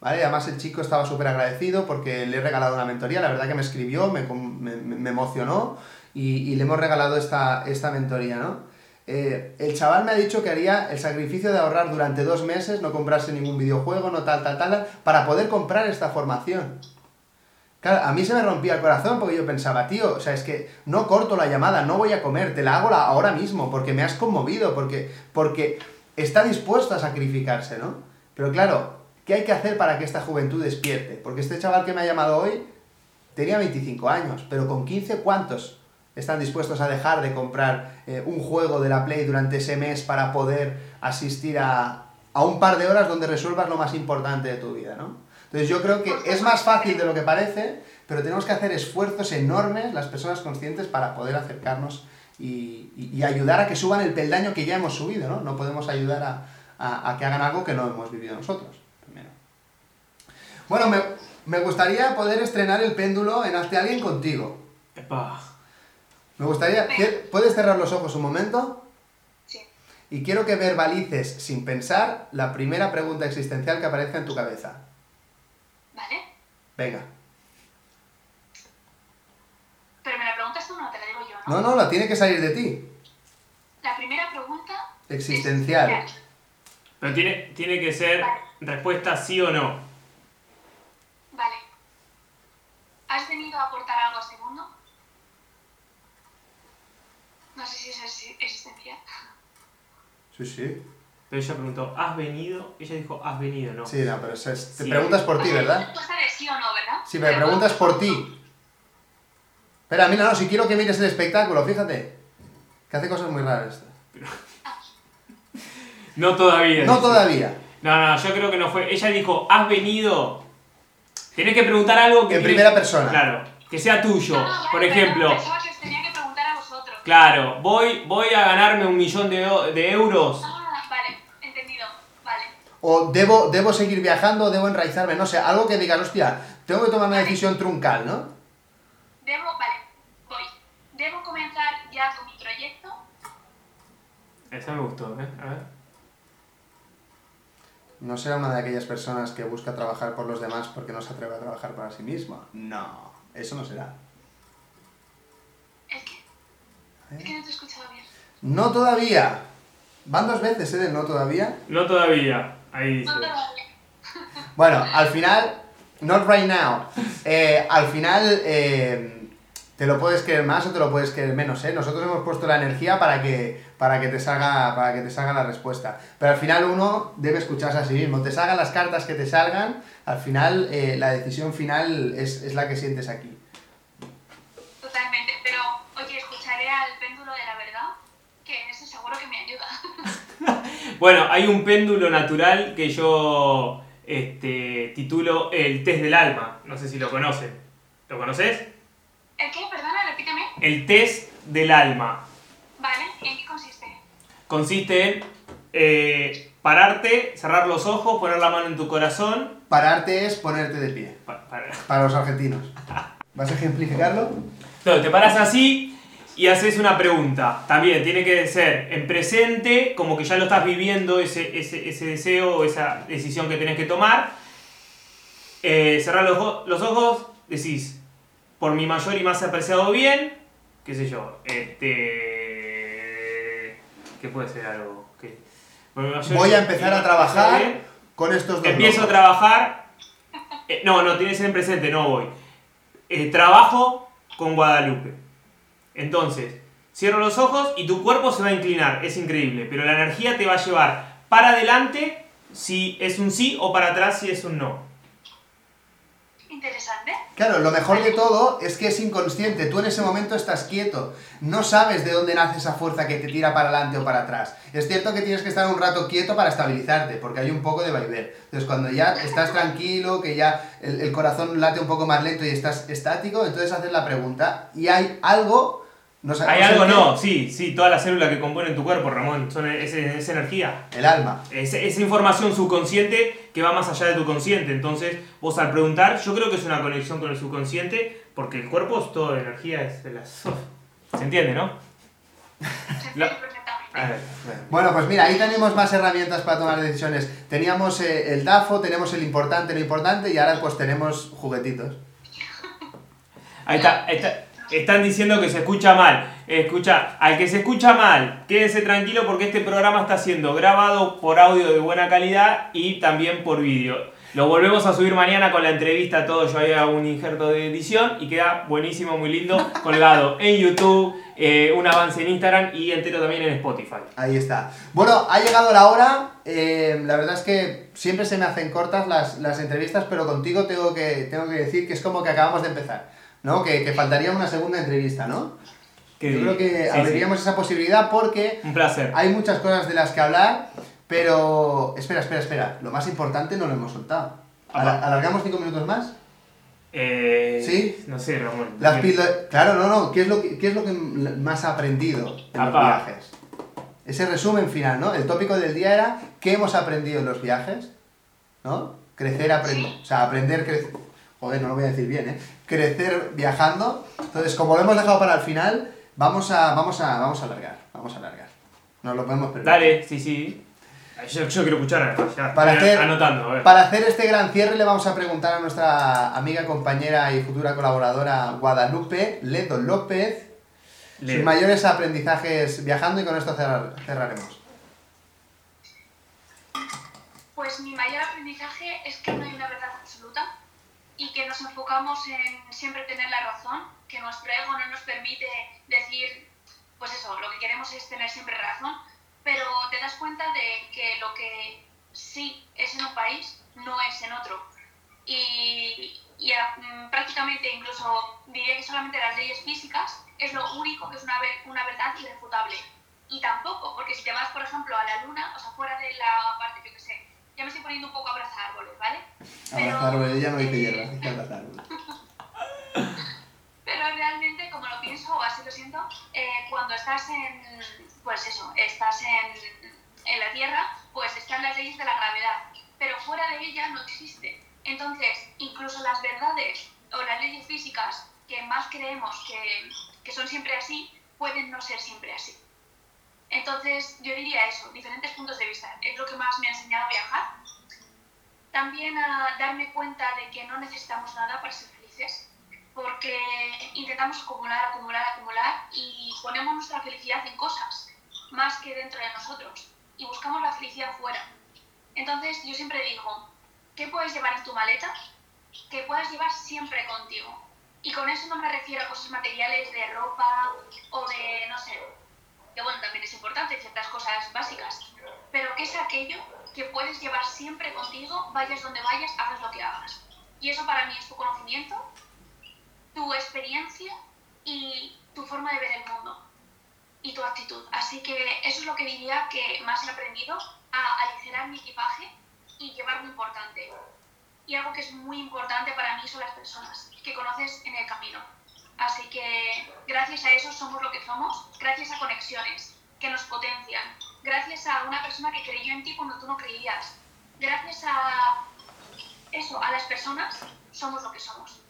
¿Vale? Además el chico estaba súper agradecido porque le he regalado una mentoría, la verdad que me escribió, me- me emocionó y, y le hemos regalado esta, esta mentoría, ¿no? Eh, el chaval me ha dicho que haría el sacrificio de ahorrar durante dos meses, no comprarse ningún videojuego, no tal, tal, tal, para poder comprar esta formación. Claro, a mí se me rompía el corazón porque yo pensaba, tío, o sea, es que no corto la llamada, no voy a comer, te la hago la- ahora mismo porque me has conmovido, porque, porque está dispuesto a sacrificarse, ¿no? Pero claro, ¿qué hay que hacer para que esta juventud despierte? Porque este chaval que me ha llamado hoy tenía 25 años, pero con 15, ¿cuántos están dispuestos a dejar de comprar eh, un juego de la Play durante ese mes para poder asistir a, a un par de horas donde resuelvas lo más importante de tu vida, ¿no? Entonces yo creo que es más fácil de lo que parece, pero tenemos que hacer esfuerzos enormes, las personas conscientes, para poder acercarnos y, y- y ayudar a que suban el peldaño que ya hemos subido, ¿no? No podemos ayudar a, a- a que hagan algo que no hemos vivido nosotros. primero. Bueno, me, me gustaría poder estrenar el péndulo en Hazte Alguien contigo. Epa. Me gustaría... ¿quie- ¿Puedes cerrar los ojos un momento? Sí. Y quiero que verbalices, sin pensar, la primera pregunta existencial que aparezca en tu cabeza. Venga. Pero me la preguntas tú no te la digo yo, ¿no? No, no, la tiene que salir de ti. La primera pregunta Existencial. Pero tiene, tiene que ser respuesta sí o no. Vale. ¿Has venido a aportar algo a este mundo? No sé si es exi- existencial. Sí, sí. Pero ella preguntó, ¿has venido? Ella dijo, ¿has venido? No. Sí, no, pero es- es- te Sí. preguntas por ti, ¿verdad? respuesta de sí o no, ¿verdad? Sí, pero preguntas por ti. Espera, mira, no, si quiero que mires el espectáculo, fíjate. Que hace cosas muy raras. No todavía. No dice. todavía. No, no, yo creo que no fue. Ella dijo, ¿has venido? Tenés que preguntar algo que. En primera persona. Claro, que sea tuyo. Ah, vale, Por ejemplo, que os tenía que preguntar a vosotros. claro, voy, voy a ganarme un millón de, de euros. Ah, vale, entendido. Vale. O debo, debo seguir viajando, o debo enraizarme, no sé, algo que digas, hostia, tengo que tomar una decisión truncal, ¿no? Debo, vale, voy. Debo comenzar ya con mi proyecto. Esa me gustó, ¿eh? A ver. No será una de aquellas personas que busca trabajar por los demás porque no se atreve a trabajar para sí misma. No, eso no será. ¿El qué? Es que no te he escuchado bien. No todavía. Van dos veces, ¿eh? No todavía. No todavía. Ahí dice. Bueno, al final, not right now. Eh, al final, eh, te lo puedes creer más o te lo puedes creer menos, ¿eh? Nosotros hemos puesto la energía para que, para que, te, salga, para que te salga la respuesta. Pero al final uno debe escucharse a sí mismo. Te salgan las cartas que te salgan, al final eh, la decisión final es, es la que sientes aquí. Totalmente. Pero, oye, escucharé al péndulo de la verdad, que en eso seguro que me ayuda. Bueno, hay un péndulo natural que yo este, titulo El test del alma. No sé si lo conocen. ¿Lo conoces? ¿El qué? Perdona, repíteme. El test del alma. Vale, ¿en qué consiste? Consiste en eh, pararte, cerrar los ojos, poner la mano en tu corazón. Pararte es ponerte de pie, pa- para- para los argentinos. ¿Vas a ejemplificarlo? No, te paras así y haces una pregunta. También tiene que ser en presente, como que ya lo estás viviendo, ese, ese, ese deseo o esa decisión que tenés que tomar. Eh, cerrar los, los ojos, decís, por mi mayor y más apreciado bien, qué sé yo, este... ¿Qué puede ser algo? Voy a empezar a trabajar bien, con estos dos Empiezo a trabajar. eh, no, no, tiene que ser en presente, no voy. Eh, trabajo con Guadalupe. Entonces, cierro los ojos y tu cuerpo se va a inclinar. Es increíble. Pero la energía te va a llevar para adelante si es un sí o para atrás si es un no. Interesante. Claro, lo mejor de todo es que es inconsciente. Tú en ese momento estás quieto. No sabes de dónde nace esa fuerza que te tira para adelante o para atrás. Es cierto que tienes que estar un rato quieto para estabilizarte, porque hay un poco de vaivén. Entonces, cuando ya estás tranquilo, que ya el, el corazón late un poco más lento y estás estático, entonces haces la pregunta. Y hay algo. No Hay sabemos algo, qué, no, sí, sí, todas las células que componen tu cuerpo, Ramón, son esa, esa energía. El alma. Es- esa información subconsciente que va más allá de tu consciente. Entonces, vos al preguntar, yo creo que es una conexión con el subconsciente, porque el cuerpo es todo energía, es de las... ¿Se entiende, no? La- Bueno, pues mira, ahí tenemos más herramientas para tomar decisiones. Teníamos eh, el DAFO, tenemos el importante, lo importante, y ahora pues tenemos juguetitos. Ahí está, está- están diciendo que se escucha mal. Escucha, al que se escucha mal, quédese tranquilo porque este programa está siendo grabado por audio de buena calidad y también por vídeo. Lo volvemos a subir mañana con la entrevista, todo. Yo hago un injerto de edición y queda buenísimo, muy lindo, colgado en YouTube, eh, un avance en Instagram y entero también en Spotify. Ahí está. Bueno, ha llegado la hora. eh, la verdad es que siempre se me hacen cortas las, las entrevistas, pero contigo tengo que, tengo que decir que es como que acabamos de empezar. ¿No? Que, que faltaría una segunda entrevista, ¿no? Que- Yo creo que sí, abriríamos esa posibilidad porque sí. Un placer. hay muchas cosas de las que hablar, pero. Espera, espera, espera. Lo más importante no lo hemos soltado. Ala-. ¿Alargamos cinco minutos más? Eh, ¿Sí? No sé, Ramón. Las Claro, no, no. ¿Qué es lo que, qué es lo que más ha aprendido en los Apa. viajes? Ese resumen final, ¿no? El tópico del día era ¿qué hemos aprendido en los viajes? ¿No? Crecer, aprender. O sea, aprender, crecer. Joder, no lo voy a decir bien, ¿eh? Crecer viajando. Entonces, como lo hemos dejado para el final, vamos a, vamos a, vamos a alargar. Vamos a alargar. Nos lo podemos permitir. Dale, sí, sí. Yo, yo quiero escuchar además, ya. Para hacer- Anotando, a ver. Para hacer este gran cierre le vamos a preguntar a nuestra amiga, compañera y futura colaboradora Guadalupe Ledo López sus mayores aprendizajes viajando y con esto cerrar- cerraremos. Pues mi mayor aprendizaje es que no hay una verdad y que nos enfocamos en siempre tener la razón, que nuestro ego no nos permite decir, pues eso, lo que queremos es tener siempre razón, pero te das cuenta de que lo que sí es en un país no es en otro. Y, y mm, prácticamente incluso diría que solamente las leyes físicas es lo único que es una, una verdad irrefutable. Y tampoco, porque si te vas, por ejemplo, a la luna, o sea, fuera de la parte, yo que sé, ya me estoy poniendo un poco a abrazar árboles, ¿vale? Pero, Abrazar árboles, ella no dice eh, hierbas, dice abrazar árboles. Pero realmente, como lo pienso, o así lo siento, eh, cuando estás en, pues eso, estás en, en la Tierra, pues están las leyes de la gravedad, pero fuera de ella no existe. Entonces, incluso las verdades o las leyes físicas que más creemos que, que son siempre así, pueden no ser siempre así. Entonces, yo diría eso, diferentes puntos de vista. Es lo que más me ha enseñado a viajar. También a darme cuenta de que no necesitamos nada para ser felices, porque intentamos acumular, acumular, acumular y ponemos nuestra felicidad en cosas más que dentro de nosotros y buscamos la felicidad fuera. Entonces, yo siempre digo, ¿qué puedes llevar en tu maleta? Que puedas llevar siempre contigo. Y con eso no me refiero a cosas materiales de ropa o de, no sé, que bueno, también es importante, ciertas cosas básicas, pero que es aquello que puedes llevar siempre contigo, vayas donde vayas, hagas lo que hagas. Y eso para mí es tu conocimiento, tu experiencia y tu forma de ver el mundo y tu actitud. Así que eso es lo que diría que más he aprendido a aligerar mi equipaje y llevar lo importante. Y algo que es muy importante para mí son las personas que conoces en el camino. Así que gracias a eso somos lo que somos, gracias a conexiones que nos potencian, gracias a una persona que creyó en ti cuando tú no creías, gracias a eso, a las personas, somos lo que somos.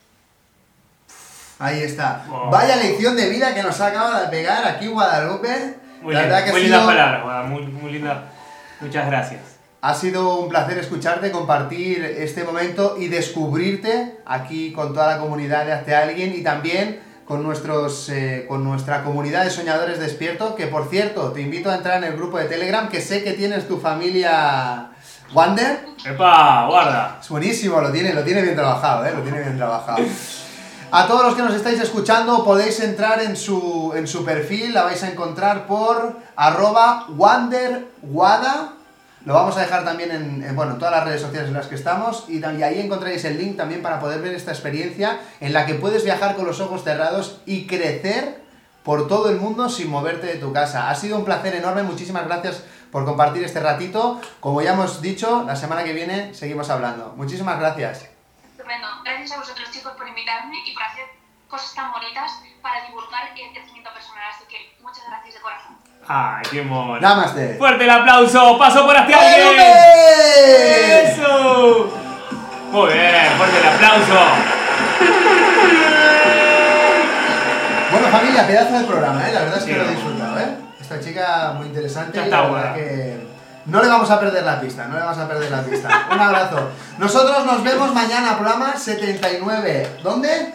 Ahí está. Wow. Vaya lección de vida que nos acaba de pegar aquí Guadalupe. Muy, la linda, verdad que muy sido- palabras, Guada, muy, muy linda. Muchas gracias. Ha sido un placer escucharte, compartir este momento y descubrirte aquí con toda la comunidad de Hazte Alguien y también con, nuestros, eh, con nuestra comunidad de soñadores despiertos, que por cierto, te invito a entrar en el grupo de Telegram, que sé que tienes tu familia Wander. ¡Epa! Guarda. Es buenísimo, lo tiene, lo tiene bien trabajado, ¿eh? Lo tiene bien trabajado. A todos los que nos estáis escuchando podéis entrar en su, en su perfil, la vais a encontrar por arroba Lo vamos a dejar también en, en, bueno, todas las redes sociales en las que estamos y, y ahí encontraréis el link también para poder ver esta experiencia en la que puedes viajar con los ojos cerrados y crecer por todo el mundo sin moverte de tu casa. Ha sido un placer enorme, muchísimas gracias por compartir este ratito. Como ya hemos dicho, la semana que viene seguimos hablando. Muchísimas gracias. Estupendo. Gracias a vosotros, chicos, por invitarme y por hacer cosas tan bonitas para divulgar el crecimiento personal. Así que muchas gracias de corazón. Ay, qué mono. Namaste. Fuerte el aplauso. Paso por alguien. ¡Hombre! Eso. Muy bien, fuerte el aplauso. Bueno, familia, pedazo de programa, ¿eh? La verdad es que Sí. lo he disfrutado, ¿eh? Esta chica muy interesante Ya y está la verdad buena. que no le vamos a perder la pista, no le vamos a perder la pista. Un abrazo. Nosotros nos vemos mañana, programa 79. ¿Dónde?